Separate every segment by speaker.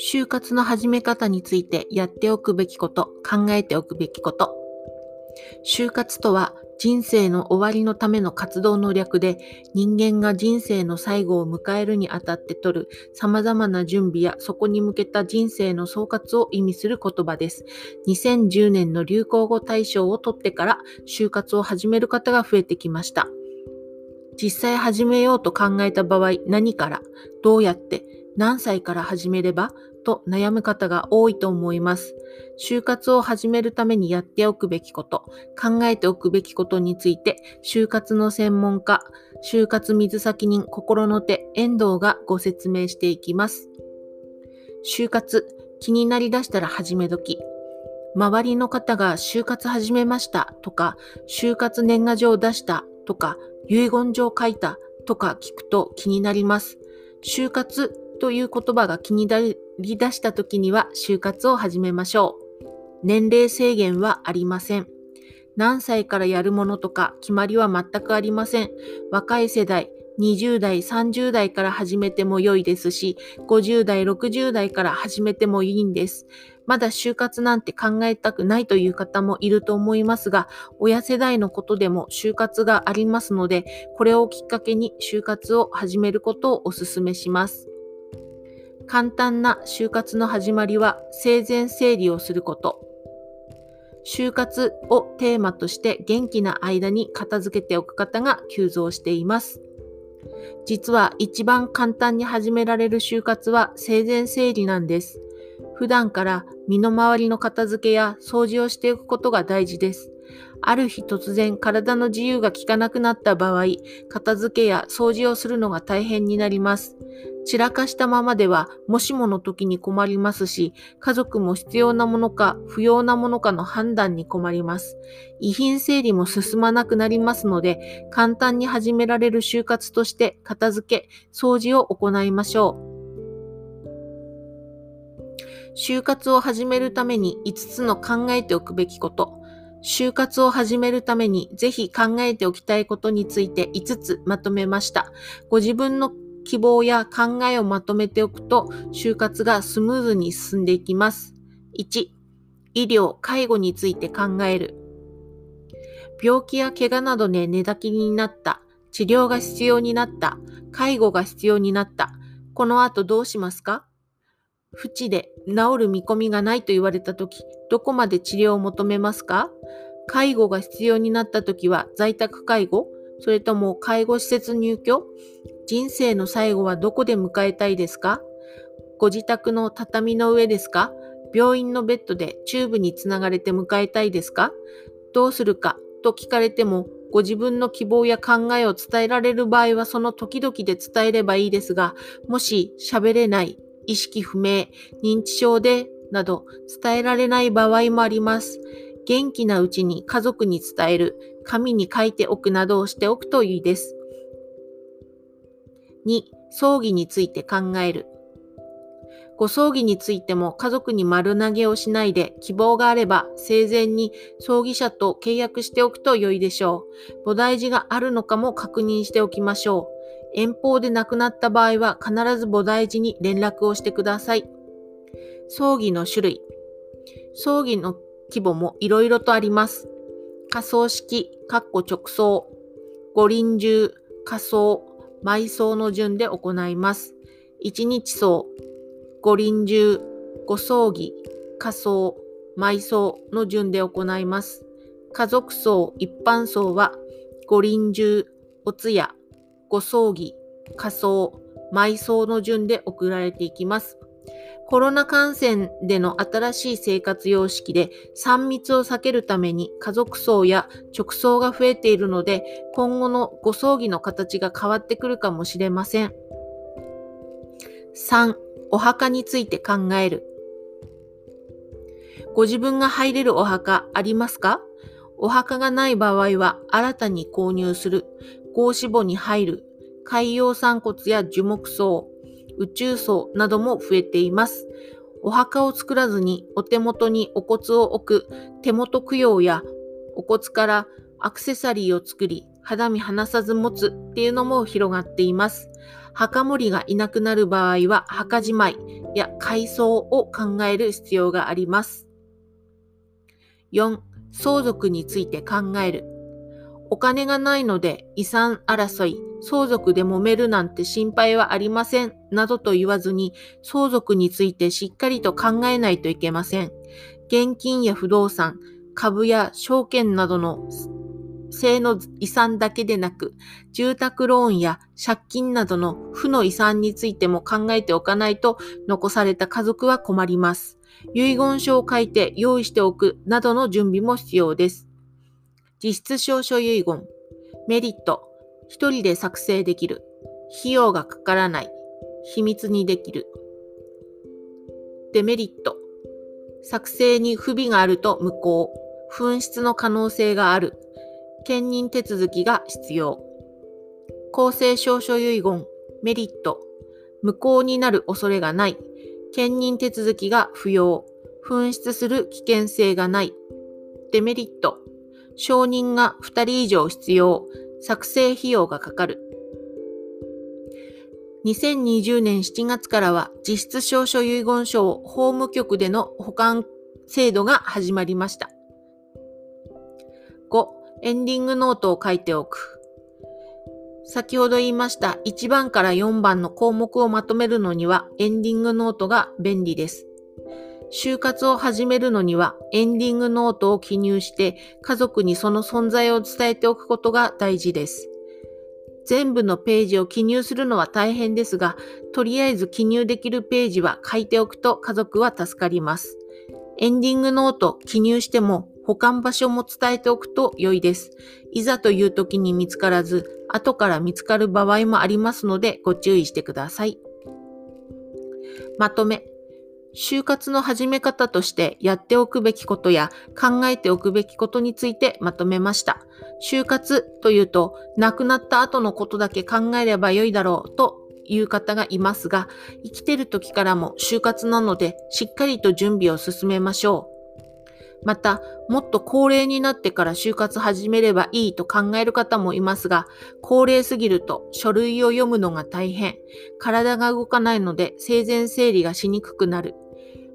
Speaker 1: 就活の始め方についてやっておくべきこと、考えておくべきこと。就活とは人生の終わりのための活動の略で人間が人生の最後を迎えるにあたって取る様々な準備やそこに向けた人生の総括を意味する言葉です。2010年の流行語大賞を取ってから就活を始める方が増えてきました。実際始めようと考えた場合何からどうやって何歳から始めれば？と悩む方が多いと思います。就活を始めるためにやっておくべきこと、考えておくべきことについて、就活の専門家、就活水先人心の手、遠藤がご説明していきます。就活、気になりだしたら始め時。周りの方が就活始めましたとか、就活年賀状を出したとか、遺言状書いたとか聞くと気になります。就活という言葉が気になり出した時には就活を始めましょう。年齢制限はありません。何歳からやるものとか決まりは全くありません。若い世代、20代、30代から始めても良いですし、50代、60代から始めてもいいんです。まだ就活なんて考えたくないという方もいると思いますが、親世代のことでも就活がありますので、これをきっかけに就活を始めることをお勧めします。簡単な就活の始まりは生前整理をすること。就活をテーマとして元気な間に片付けておく方が急増しています。実は一番簡単に始められる就活は生前整理なんです。普段から身の回りの片付けや掃除をしておくことが大事です。ある日突然体の自由が利かなくなった場合、片付けや掃除をするのが大変になります。散らかしたままでは、もしもの時に困りますし、家族も必要なものか不要なものかの判断に困ります。遺品整理も進まなくなりますので、簡単に始められる就活として片付け、掃除を行いましょう。就活を始めるために5つの考えておくべきこと。就活を始めるためにぜひ考えておきたいことについて5つまとめました。ご自分の希望や考えをまとめておくと、就活がスムーズに進んでいきます。1、医療、介護について考える。病気や怪我などで寝たきりになった。治療が必要になった。介護が必要になった。この後どうしますか？不治で治る見込みがないと言われたとき、どこまで治療を求めますか？介護が必要になったときは在宅介護それとも介護施設入居人生の最後はどこで迎えたいですか？ご自宅の畳の上ですか？病院のベッドでチューブにつながれて迎えたいですか？どうするかと聞かれてもご自分の希望や考えを伝えられる場合はその時々で伝えればいいですが、もし喋れない、意識不明、認知症で、など伝えられない場合もあります。元気なうちに家族に伝える、紙に書いておくなどをしておくといいです。2、葬儀について考える。ご葬儀についても家族に丸投げをしないで希望があれば生前に葬儀者と契約しておくと良いでしょう。菩提寺があるのかも確認しておきましょう。遠方で亡くなった場合は必ず菩提寺に連絡をしてください。葬儀の種類。葬儀の規模もいろいろとあります。仮葬式、括弧直葬、五輪中、仮葬、埋葬の順で行います。一日葬、五輪中、ご葬儀、仮葬、埋葬の順で行います。家族葬、一般葬は、五輪中、お通夜、ご葬儀、仮葬、埋葬の順で送られていきます。コロナ感染での新しい生活様式で3密を避けるために家族葬や直葬が増えているので今後のご葬儀の形が変わってくるかもしれません。3. お墓について考える。ご自分が入れるお墓ありますか？お墓がない場合は新たに購入する。合死墓に入る海洋散骨や樹木葬、宇宙葬なども増えています。お墓を作らずにお手元にお骨を置く手元供養やお骨からアクセサリーを作り肌身離さず持つっていうのも広がっています。墓守がいなくなる場合は墓じまいや改装を考える必要があります。4. 相続について考える。お金がないので遺産争い、相続で揉めるなんて心配はありません、などと言わずに、相続についてしっかりと考えないといけません。現金や不動産、株や証券などの性の遺産だけでなく、住宅ローンや借金などの負の遺産についても考えておかないと残された家族は困ります。遺言書を書いて用意しておくなどの準備も必要です。実質証書遺言。メリット。一人で作成できる。費用がかからない。秘密にできる。デメリット。作成に不備があると無効。紛失の可能性がある。兼任手続きが必要。公正証書遺言。メリット。無効になる恐れがない。兼任手続きが不要。紛失する危険性がない。デメリット。承認が2人以上必要。作成費用がかかる。2020年7月からは実質証書遺言書を法務局での保管制度が始まりました。5、エンディングノートを書いておく。先ほど言いました1番から4番の項目をまとめるのにはエンディングノートが便利です。就活を始めるのにはエンディングノートを記入して家族にその存在を伝えておくことが大事です。全部のページを記入するのは大変ですが、とりあえず記入できるページは書いておくと家族は助かります。エンディングノート記入しても保管場所も伝えておくと良いです。いざという時に見つからず、後から見つかる場合もありますのでご注意してください。まとめ。就活の始め方としてやっておくべきことや考えておくべきことについてまとめました。就活というと亡くなった後のことだけ考えればよいだろうという方がいますが、生きてる時からも就活なのでしっかりと準備を進めましょう。また、もっと高齢になってから就活始めればいいと考える方もいますが、高齢すぎると書類を読むのが大変、体が動かないので生前整理がしにくくなる、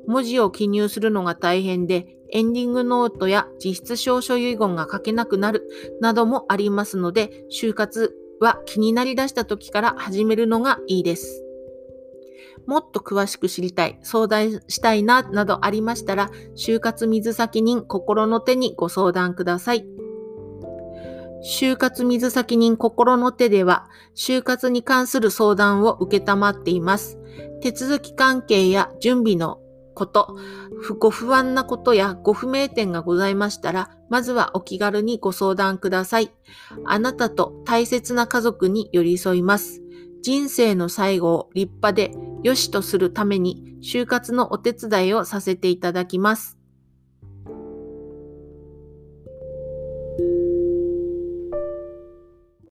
Speaker 1: 文字を記入するのが大変で、エンディングノートや実質証書遺言が書けなくなるなどもありますので、就活は気になりだした時から始めるのがいいです。もっと詳しく知りたい、相談したいな、などありましたら、就活水先人心の手にご相談ください。就活水先人心の手では、就活に関する相談を受けたまっています。手続き関係や準備のこと、ご不安なことやご不明点がございましたら、まずはお気軽にご相談ください。あなたと大切な家族に寄り添います。人生の最後を立派で良しとするために就活のお手伝いをさせていただきます。